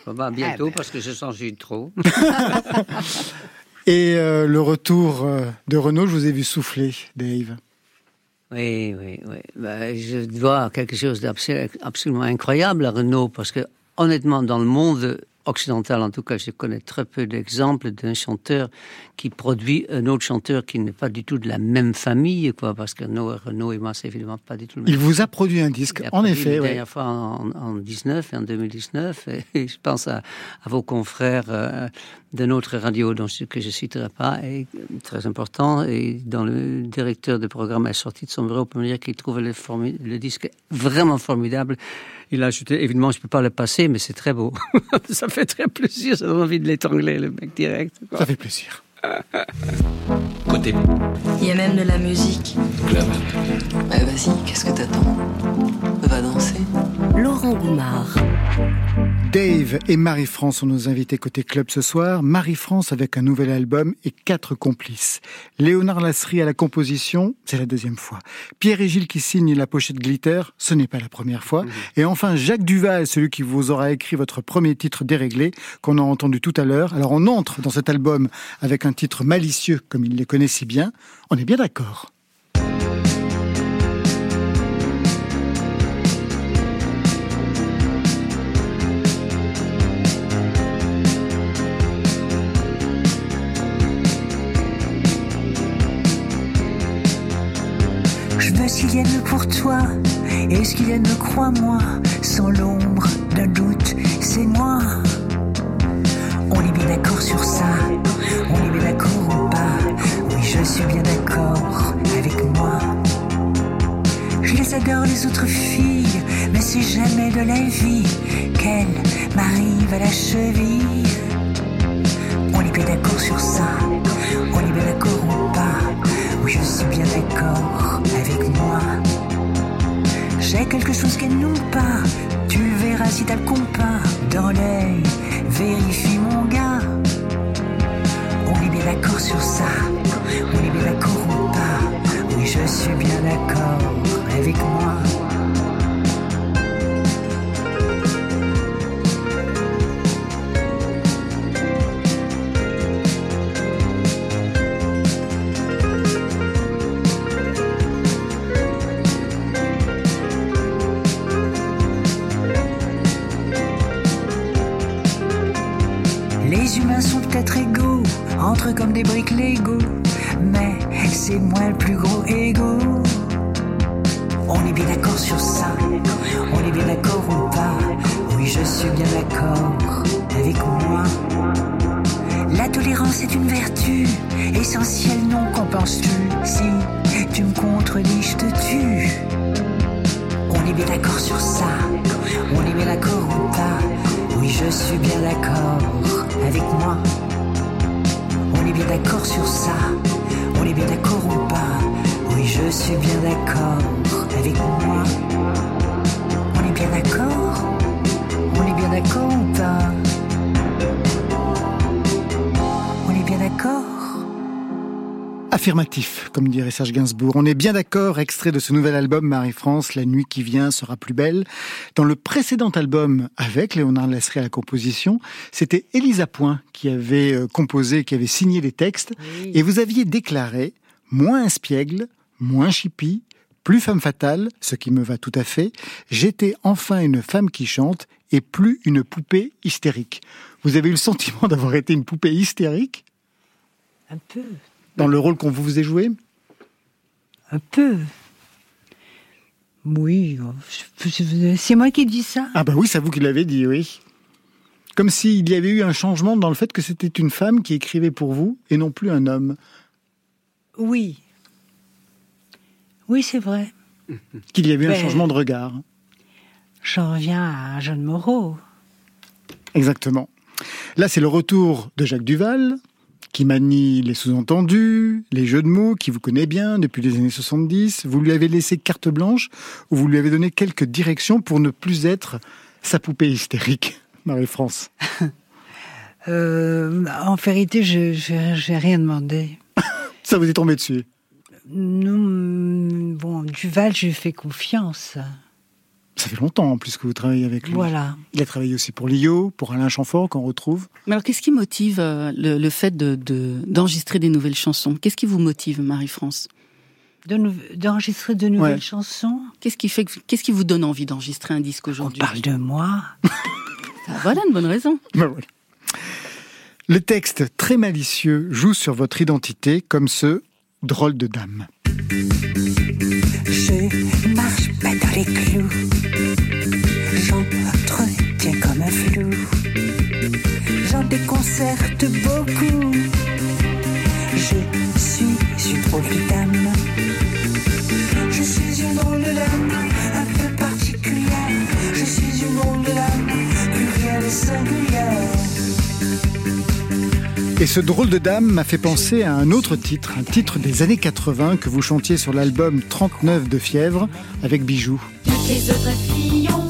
voilà. Bon, bientôt,
Ah ben.
parce que je sens que j'ai trop.
Et euh, le retour euh, de Renault, je vous ai vu souffler, Dave.
Oui, oui, oui. Ben, je dois quelque chose d'absolument incroyable à Renault, parce que honnêtement, dans le monde occidental, en tout cas, je connais très peu d'exemples d'un chanteur qui produit un autre chanteur qui n'est pas du tout de la même famille, quoi, parce que Renault, Renault et moi, c'est évidemment pas du tout le même.
Il vous a produit un disque, en effet.
La
ouais.
dernière fois en, en 19 et en 2019. Et je pense à, à vos confrères euh, d'une autre radio dont je, que je citerai pas, et très important. Et dans le directeur de programme est sorti de son bureau pour me dire qu'il le, formi- le disque vraiment formidable. Il a ajouté, évidemment, je peux pas le passer, mais c'est très beau. ça fait très plaisir, ça donne envie de l'étrangler, le mec direct. quoi.
Ça fait plaisir.
Côté
Il y a même de la musique.
club.
Bah vas-y, qu'est-ce que t'attends? Va danser.
Laurent Goumard.
Dave et Marie-France sont nos invités côté club ce soir. Marie-France avec un nouvel album et quatre complices. Léonard Lasserie à la composition, c'est la deuxième fois. Pierre et Gilles qui signent la pochette Glitter, ce n'est pas la première fois. Et enfin Jacques Duval, celui qui vous aura écrit votre premier titre déréglé, qu'on a entendu tout à l'heure. Alors on entre dans cet album avec un titre malicieux comme il les connaît si bien. On est bien d'accord.
Je veux ce qu'il vienne pour toi, et ce qu'il vienne me crois-moi, sans l'ombre d'un doute, c'est moi. On est bien d'accord sur ça, on est bien d'accord ou pas, oui je suis bien d'accord avec moi. Je les adore les autres filles, mais c'est jamais de la vie qu'elles m'arrivent à la cheville. On est bien d'accord sur ça, on est bien d'accord ou pas, je suis bien d'accord avec moi. J'ai quelque chose qu'elles n'ont pas, tu verras si t'as le compas dans l'œil. Vérifie mon gars, on est bien d'accord sur ça, on est bien d'accord ou pas, oui je suis bien d'accord avec moi. Comme des briques Lego, mais c'est moi le plus gros ego. On est bien d'accord sur ça, on est bien d'accord ou pas, oui je suis bien d'accord avec moi. La tolérance est une vertu, essentielle non qu'en penses-tu? Si tu me contredis, je te tue. On est bien d'accord sur ça, on est bien d'accord ou pas, oui je suis bien d'accord avec moi. On est bien d'accord sur ça, on est bien d'accord ou pas, oui je suis bien d'accord avec moi. On est bien d'accord, on est bien d'accord ou pas? On est bien d'accord?
Affirmatif, comme dirait Serge Gainsbourg. On est bien d'accord, extrait de ce nouvel album Marie-France, La nuit qui vient sera plus belle. Dans le précédent album, avec Léonard Lasserie à la composition, c'était Elisa Point qui avait euh, composé, qui avait signé les textes. Et vous aviez déclaré, moins espiègle, moins chippie, Plus femme fatale, ce qui me va tout à fait, j'étais enfin une femme qui chante et plus une poupée hystérique. Vous avez eu le sentiment d'avoir été une poupée hystérique?
Un peu.
Dans le rôle qu'on vous a joué?
Un peu. Oui, c'est moi qui dis ça.
Ah bah oui, c'est vous qui l'avez dit, oui. Comme s'il y avait eu un changement dans le fait que c'était une femme qui écrivait pour vous et non plus un homme.
Oui. Oui, c'est vrai.
Qu'il y avait eu un
Ben-
changement de regard.
J'en reviens à Jeanne Moreau.
Exactement. Là, c'est le retour de Jacques Duval, qui manie les sous-entendus, les jeux de mots, qui vous connaît bien depuis les années 70. Vous lui avez laissé carte blanche, ou vous lui avez donné quelques directions pour ne plus être sa poupée hystérique, Marie-France.
Euh, en vérité, j'ai rien demandé.
Ça vous est tombé dessus?
Non, mm, bon, Duval, je lui fais confiance.
Ça fait longtemps en plus que vous travaillez avec lui.
Voilà.
Il a travaillé aussi pour Lio, pour Alain Chamfort, qu'on retrouve.
Mais alors, qu'est-ce qui motive euh, le, le fait de- de- d'enregistrer des nouvelles chansons? Qu'est-ce qui vous motive, Marie-France?
De nou- D'enregistrer de nouvelles
Ouais.
chansons?
Qu'est-ce qui fait, que- qu'est-ce qui vous donne envie d'enregistrer un disque aujourd'hui?
On parle de moi.
Ah, Voilà une bonne raison.
Ben voilà. Le texte très malicieux joue sur votre identité comme ce drôle de dame.
Je marche pas dans les clous. Flou. J'en déconcerte beaucoup. Je suis une drôle de dame. Je suis une drôle de dame, un peu particulière. Je suis une drôle de dame, plurielle et singulière.
Et ce drôle de dame m'a fait penser à un autre titre, un titre des années 80 que vous chantiez sur l'album 39 de Fièvre avec Bijoux.
Toutes les autres filles ont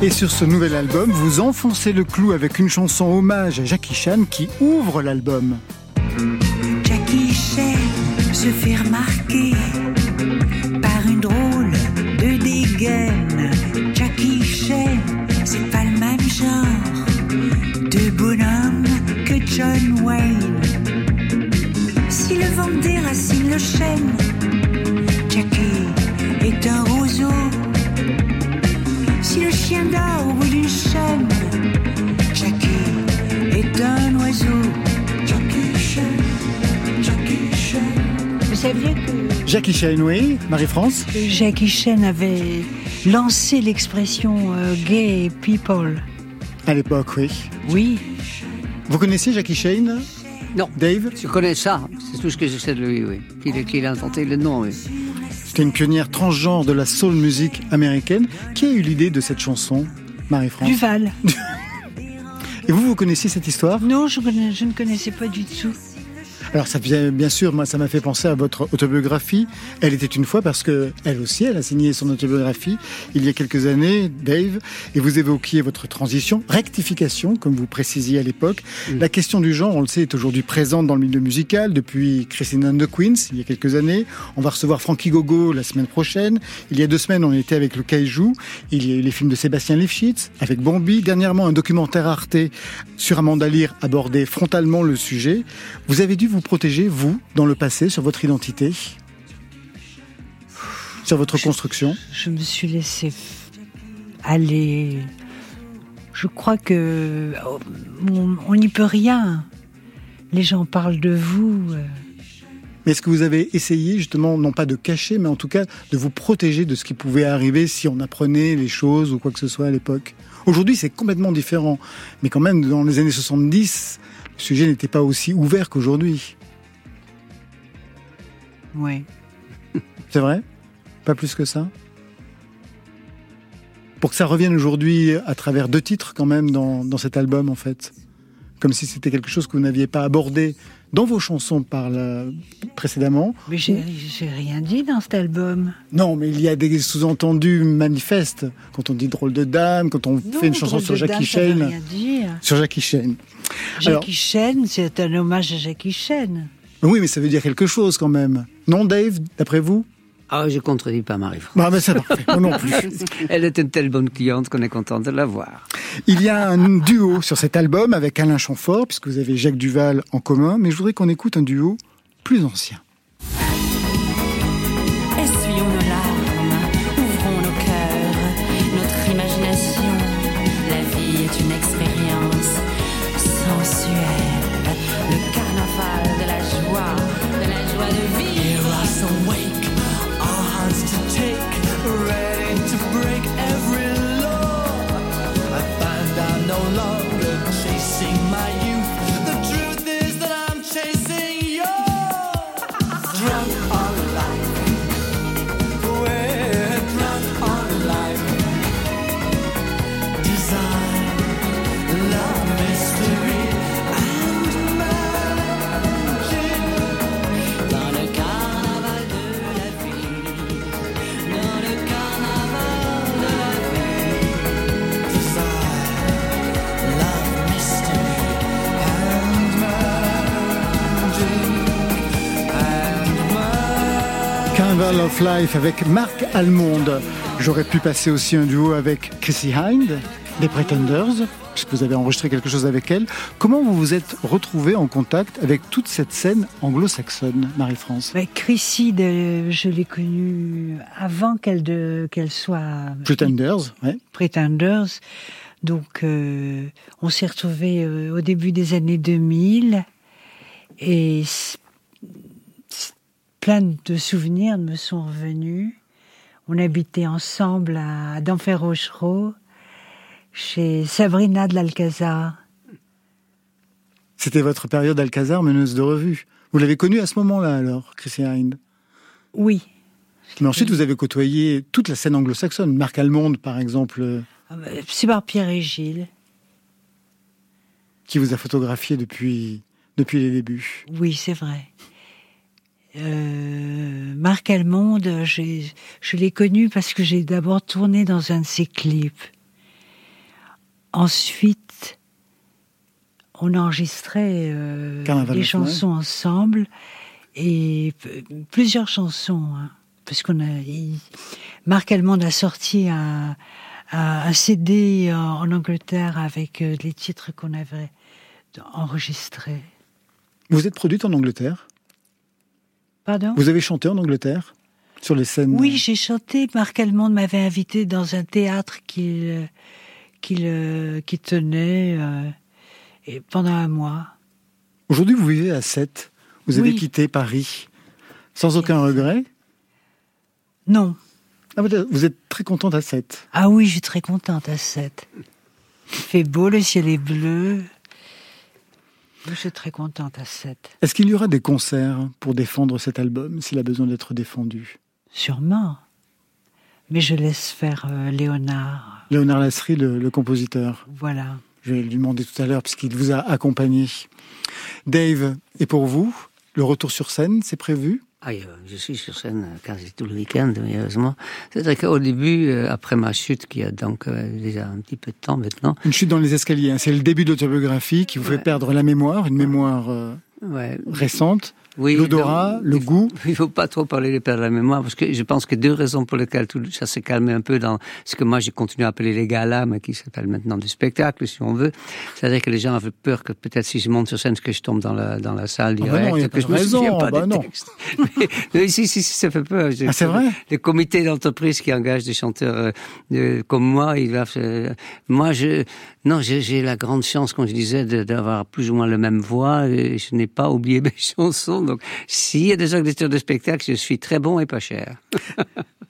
Et sur ce nouvel album, vous enfoncez le clou avec une chanson hommage à Jackie Chan qui ouvre l'album.
Jackie Chan se fait remarquer par une drôle de dégaine. Jackie Chan, c'est pas le même genre de bonhomme que John Wayne. Si le vent déracine le chêne,
Vous saviez que
Jackie Chan, oui, Marie-France
Jackie Chan avait lancé l'expression euh, gay people
À l'époque, oui.
Oui.
Vous connaissez Jackie Chan?
Non.
Dave?
Je connais ça, c'est tout ce que je sais de lui, oui. Qu'il qu'il a inventé le nom, oui.
C'était une pionnière transgenre de la soul music américaine. Qui a eu l'idée de cette chanson, Marie-France?
Duval.
Et vous, vous connaissiez cette histoire?
Non, je, connais- je ne connaissais pas du tout.
Alors ça vient bien sûr, moi ça m'a fait penser à votre autobiographie. Elle était une fois parce que elle aussi, elle a signé son autobiographie il y a quelques années, Dave, et vous évoquiez votre transition, rectification, comme vous précisiez à l'époque. La question du genre, on le sait, est aujourd'hui présente dans le milieu musical depuis Christine and the Queens il y a quelques années. On va recevoir Frankie Gogo la semaine prochaine. Il y a deux semaines, on était avec le Kaiju. Il y a eu les films de Sébastien Lifshitz avec Bambi. Dernièrement, un documentaire Arte sur Amanda Lear abordait frontalement le sujet. Vous avez dû vous protéger, vous, dans le passé, sur votre identité, sur votre construction.
Je me suis laissé f- aller. Je crois que on on n'y peut rien. Les gens parlent de vous. euh,
Mais est-ce que vous avez essayé justement, non pas de cacher, mais en tout cas de vous protéger de ce qui pouvait arriver si on apprenait les choses ou quoi que ce soit à l'époque? Aujourd'hui, c'est complètement différent. Mais quand même, dans les années 70, le sujet n'était pas aussi ouvert qu'aujourd'hui.
Oui.
C'est vrai? Pas plus que ça? Pour que ça revienne aujourd'hui à travers deux titres quand même dans, dans cet album en fait. comme si c'était quelque chose que vous n'aviez pas abordé dans vos chansons par la- précédemment.
Mais j'ai rien dit dans cet album.
Non, mais il y a des sous-entendus manifestes quand on dit drôle de dame, quand on
Non,
fait une chanson sur Jackie Chan. Sur Jackie Chan.
Jackie Chan, c'est un hommage à Jackie Chan.
Oui, mais ça veut dire quelque chose quand même. Non, Dave, d'après vous?
Ah, je contredis pas Marie-France.
Bah, mais c'est parfait. Moi non plus.
Elle est une telle bonne cliente qu'on est content de la voir.
Il y a un duo sur cet album avec Alain Chamfort, puisque vous avez Jacques Duval en commun, mais je voudrais qu'on écoute un duo plus ancien. Carnival of Life avec Marc Almonde. J'aurais pu passer aussi un duo avec Chrissy Hind, des Pretenders, puisque vous avez enregistré quelque chose avec elle. Comment vous vous êtes retrouvé en contact avec toute cette scène anglo-saxonne, Marie-France?
Bah, Chrissy, je l'ai connue avant qu'elle soit
Pretenders, ouais.
Pretenders. Donc, euh, on s'est retrouvés euh, au début des années 2000 et plein de souvenirs me sont revenus. On habitait ensemble à Denfert-Rochereau, chez Sabrina de l'Alcazar.
C'était votre période Alcazar, meneuse de revue. Vous l'avez connue à ce moment-là, alors, Chrissy Hind
Oui.
Mais ensuite, vous avez côtoyé toute la scène anglo-saxonne. Marc Almonde, par exemple,
Ah bah, C'est par Pierre et Gilles.
qui vous a photographié depuis, depuis les débuts.
Oui, c'est vrai. Euh, Marc Almonde, je l'ai connu parce que j'ai d'abord tourné dans un de ses clips. Ensuite, on enregistrait euh, des chansons ensemble et plusieurs chansons, hein, parce qu'on a. il- Marc Almonde a sorti un, un, un CD en, en Angleterre avec euh, les titres qu'on avait enregistrés.
Vous êtes produite en Angleterre?
Pardon
Vous avez chanté en Angleterre Sur les scènes?
Oui, j'ai chanté. Marc Allemande m'avait invité dans un théâtre qu'il euh, qu'il qu'il tenait euh, et pendant un mois.
Aujourd'hui, vous vivez à 7. Vous avez quitté Paris sans aucun regret?
Non.
Ah, Vous êtes très contente à 7.
Ah oui, je suis très contente à 7. Il fait beau, le ciel est bleu. Je suis très contente à 7.
Est-ce qu'il y aura des concerts pour défendre cet album, s'il a besoin d'être défendu?
Sûrement. Mais je laisse faire euh, Léonard.
Léonard Lasserie, le, le compositeur.
Voilà.
Je vais lui demander tout à l'heure, puisqu'il vous a accompagné. Dave, et pour vous, le retour sur scène, c'est prévu?
Ah, je suis sur scène euh, quasi tout le week-end, heureusement. C'est-à-dire qu'au début, euh, après ma chute, qui a donc euh, déjà un petit peu de temps maintenant,
Une chute dans les escaliers, hein, c'est le début de l'autobiographie qui vous fait perdre la mémoire, une mémoire euh,
ouais,
récente.
Oui,
L'odorat, le goût.
Il faut pas trop parler de perdre la mémoire, parce que je pense que deux raisons pour lesquelles tout ça s'est calmé un peu dans ce que moi j'ai continué à appeler les galas, mais qui s'appelle maintenant du spectacle, si on veut. C'est-à-dire que les gens avaient peur que peut-être si je monte sur scène, que je tombe dans la, dans la salle
Ah bah non, il y a
que je
de
me souviens pas
bah
des
non.
textes. mais, si, si, si, ça fait peur.
Ah, c'est vrai?
Les comités d'entreprise qui engagent des chanteurs euh, euh, comme moi, ils doivent. euh, moi, je, non, j'ai la grande chance, comme je disais, d'avoir plus ou moins la même voix. Je n'ai pas oublié mes chansons. Donc, s'il y a des acteurs de spectacle, je suis très bon et pas cher.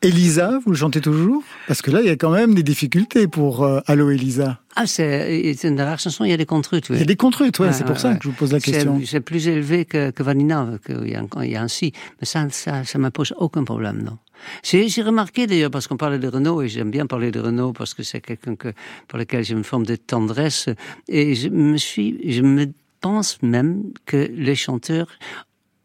Elisa, vous le chantez toujours? Parce que là, il y a quand même des difficultés pour euh, Allô Elisa.
Ah, c'est une rare chanson, il y a des contrutes. oui.
Il y a des contrutes, ouais, c'est pour
ouais,
ça que je vous pose la question.
C'est plus élevé que, que Vanina, que il y a, un- il y a un si. Mais ça, ça, ça me pose aucun problème, non. J'ai remarqué d'ailleurs, parce qu'on parlait de Renaud, et j'aime bien parler de Renaud parce que c'est quelqu'un que, pour lequel j'ai une forme de tendresse, et je me suis, je me pense même que les chanteurs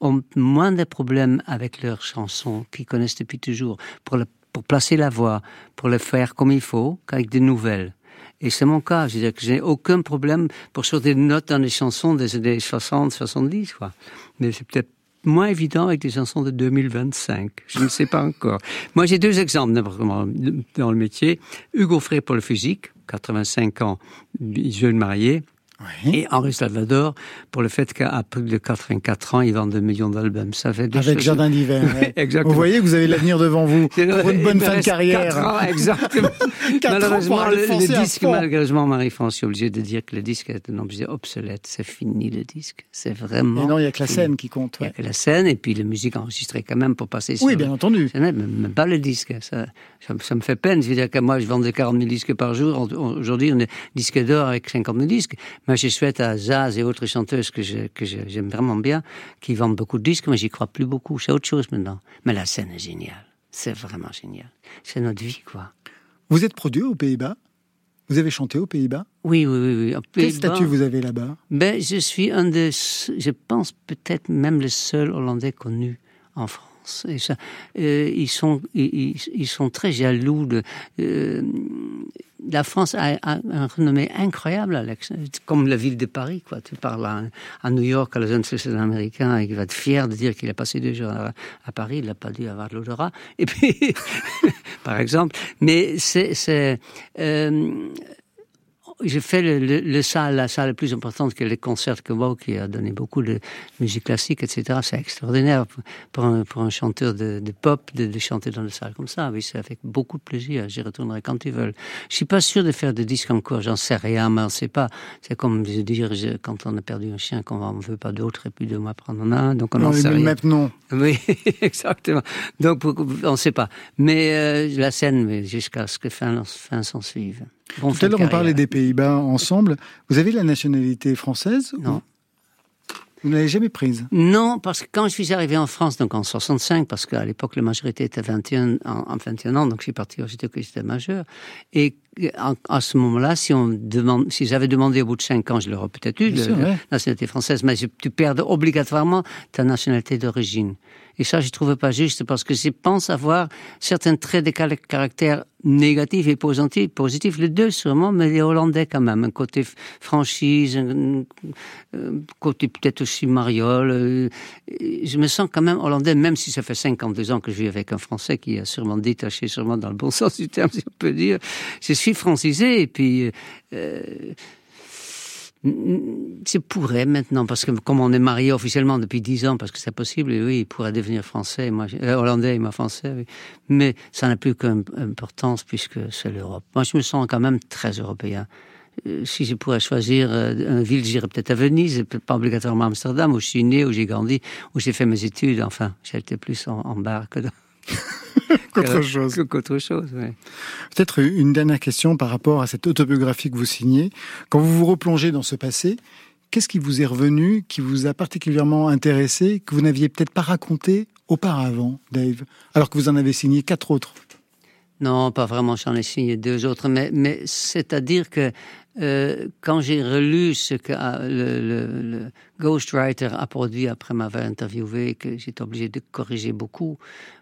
ont moins de problèmes avec leurs chansons qu'ils connaissent depuis toujours, pour, pour placer la voix, pour le faire comme il faut, qu'avec des nouvelles. Et c'est mon cas, je que j'ai aucun problème pour sortir des notes dans les chansons des années 60, 70, quoi. Mais c'est peut-être moins évident avec des chansons de 2025. Je ne sais pas encore. Moi, j'ai deux exemples dans le métier. Hugo Frey pour le physique, 85 ans, jeune marié. Et Henri Salvador pour le fait qu'à plus de 84 ans, il vend 2 millions d'albums. Ça fait
Avec
choses-
Jardin d'hiver. ouais.
Exactement.
Vous voyez que vous avez l'avenir devant vous pour une bonne fin de carrière.
quatre ans, exactement.
Ans
malheureusement,
aller
le, le disque, malheureusement, Marie-France, je suis obligé de dire que le disque est un objet obsolète. C'est fini, le disque. C'est vraiment.
Et non, il y a que la
fini.
scène qui compte.
Il n'y a
ouais.
que la scène et puis la musique enregistrée quand même pour passer sur
Oui, bien entendu.
même pas le disque. Ça, ça, ça me fait peine. Je veux dire que moi, je vendais 40 000 disques par jour. Aujourd'hui, on est disque d'or avec 50 000 disques. Moi, je souhaite à Zaz et autres chanteuses que je- que je- j'aime vraiment bien, qui vendent beaucoup de disques, mais j'y crois plus beaucoup. C'est autre chose maintenant. Mais la scène est géniale. C'est vraiment génial. C'est notre vie, quoi.
Vous êtes produit aux Pays-Bas? Vous avez chanté aux Pays-Bas?
Oui, oui, oui. oui. Aux
Quel statut vous avez là-bas?
Ben, je suis un des, je pense peut-être même le seul Hollandais connu en France. Euh, ils sont, très jaloux de. euh, la France a, a un renommée incroyable, Alex. Comme la ville de Paris. Tu parles à, New York, à Los Angeles, un Américain, et il va être fier de dire qu'il a passé deux jours à, Paris. Il n'a pas dû avoir l'odorat. Et puis, par exemple. Mais c'est, c'est, euh, j'ai fait le, le, le salle, la salle la plus importante que les concerts que Wow, qui a donné beaucoup de musique classique, etc. C'est extraordinaire pour- un, pour un chanteur de, de pop de, de chanter dans une salle comme ça. Oui, c'est avec beaucoup de plaisir. J'y retournerai quand ils veulent. Je suis pas sûr de faire des disques encore. J'en sais rien, mais on sait pas. C'est comme je dire je- quand on a perdu un chien, qu'on en veut pas d'autre, et puis deux mois prendre en un, donc on
Non,
n'en sait rien.
maintenant.
Oui, exactement. Donc, on ne sait pas. Mais euh, la scène, jusqu'à ce que fin, fin s'en suive. Bon,
Tout à l'heure, on parlait des Pays-Bas ensemble. Vous avez la nationalité française
Non.
Vous ne l'avez jamais prise
Non, parce que quand je suis arrivé en France, donc en 65, parce qu'à l'époque, la majorité était 21, en, en 21 ans, donc je suis parti aussitôt que j'étais majeur. Et en- à ce moment-là, si on demande, si j'avais demandé au bout de 5 ans, je l'aurais peut-être eu, la
ouais.
nationalité française, mais tu perds obligatoirement ta nationalité d'origine. Et ça, je trouve pas juste parce que je pense avoir certains traits de car- caractère négatifs et positifs, positifs, les deux sûrement, mais les Hollandais quand même. Un côté franchise, un, côté peut-être aussi mariole. euh, Je me sens quand même Hollandais, même si ça fait 52 ans que je vis avec un Français qui a sûrement détaché, sûrement dans le bon sens du terme, si on peut dire. Je suis francisé et puis... euh, je pourrais maintenant, parce que comme on est marié officiellement depuis 10 ans, parce que c'est possible, oui, il pourrait devenir français, moi, euh, hollandais et moi français, oui. Mais ça n'a plus d'importance puisque c'est l'Europe. Moi, je me sens quand même très européen. Euh, Si je pourrais choisir euh, une ville, j'irais peut-être à Venise, pas obligatoirement à Amsterdam, où je suis né, où j'ai grandi, où j'ai fait mes études. Enfin, j'étais plus en, en.
Qu'autre chose.
Qu'autre chose, oui.
Peut-être une dernière question par rapport à cette autobiographie que vous signez. Quand vous vous replongez dans ce passé, qu'est-ce qui vous est revenu, qui vous a particulièrement intéressé, que vous n'aviez peut-être pas raconté auparavant, Dave, alors que vous en avez signé quatre autres?
Non, pas vraiment, j'en ai signé deux autres, mais, mais c'est-à-dire que euh, quand j'ai relu ce que euh, le, le, le ghostwriter a produit après m'avoir interviewé, que j'étais obligé de corriger beaucoup,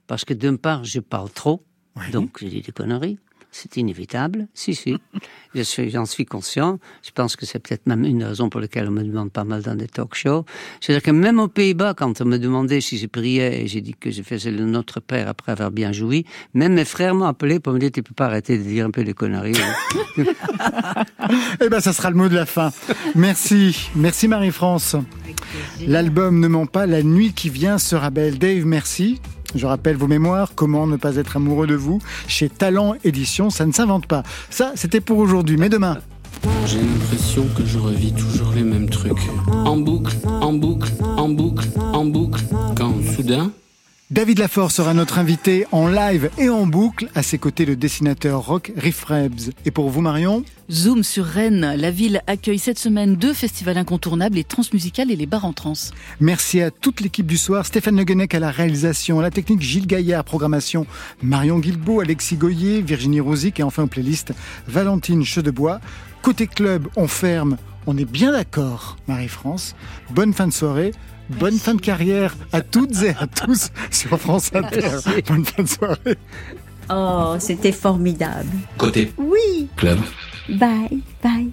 parce que d'une part, je parle trop, donc je dis des conneries. C'est inévitable, si, si. Je suis, j'en suis conscient. Je pense que c'est peut-être même une raison pour laquelle on me demande pas mal dans des talk shows. C'est-à-dire que même aux Pays-Bas, quand on me demandait si je priais et j'ai dit que je faisais le Notre Père après avoir bien joui, même mes frères m'ont appelé pour me dire tu peux pas arrêter de dire un peu des conneries.
Eh ben, ça sera le mot de la fin. Merci. Merci Marie-France. L'album Ne ment pas, la nuit qui vient sera belle. Dave, merci. Je rappelle vos mémoires, Comment ne pas être amoureux de vous, chez Talent Édition, ça ne s'invente pas. Ça, c'était pour aujourd'hui, mais demain.
J'ai l'impression que je revis toujours les mêmes trucs. En boucle, en boucle, en boucle, en boucle. Quand soudain,
David Lafort sera notre invité en live et en boucle. À ses côtés, le dessinateur rock Riff Rebs. Et pour vous, Marion?
Zoom sur Rennes. La ville accueille cette semaine deux festivals incontournables, les Transmusicales et les Bars en Trans.
Merci à toute l'équipe du soir. Stéphane Le Guenec à la réalisation, à la technique Gilles Gaillard, programmation Marion Guilbeault, Alexis Goyer, Virginie Rosic et enfin aux playlists Valentine Chedebois. Côté club, on ferme. On est bien d'accord, Marie-France. Bonne fin de soirée. Bonne fin de carrière à toutes et à tous sur France Inter. Bonne fin de soirée.
Oh, c'était formidable.
Côté
Oui.
club.
Bye, bye.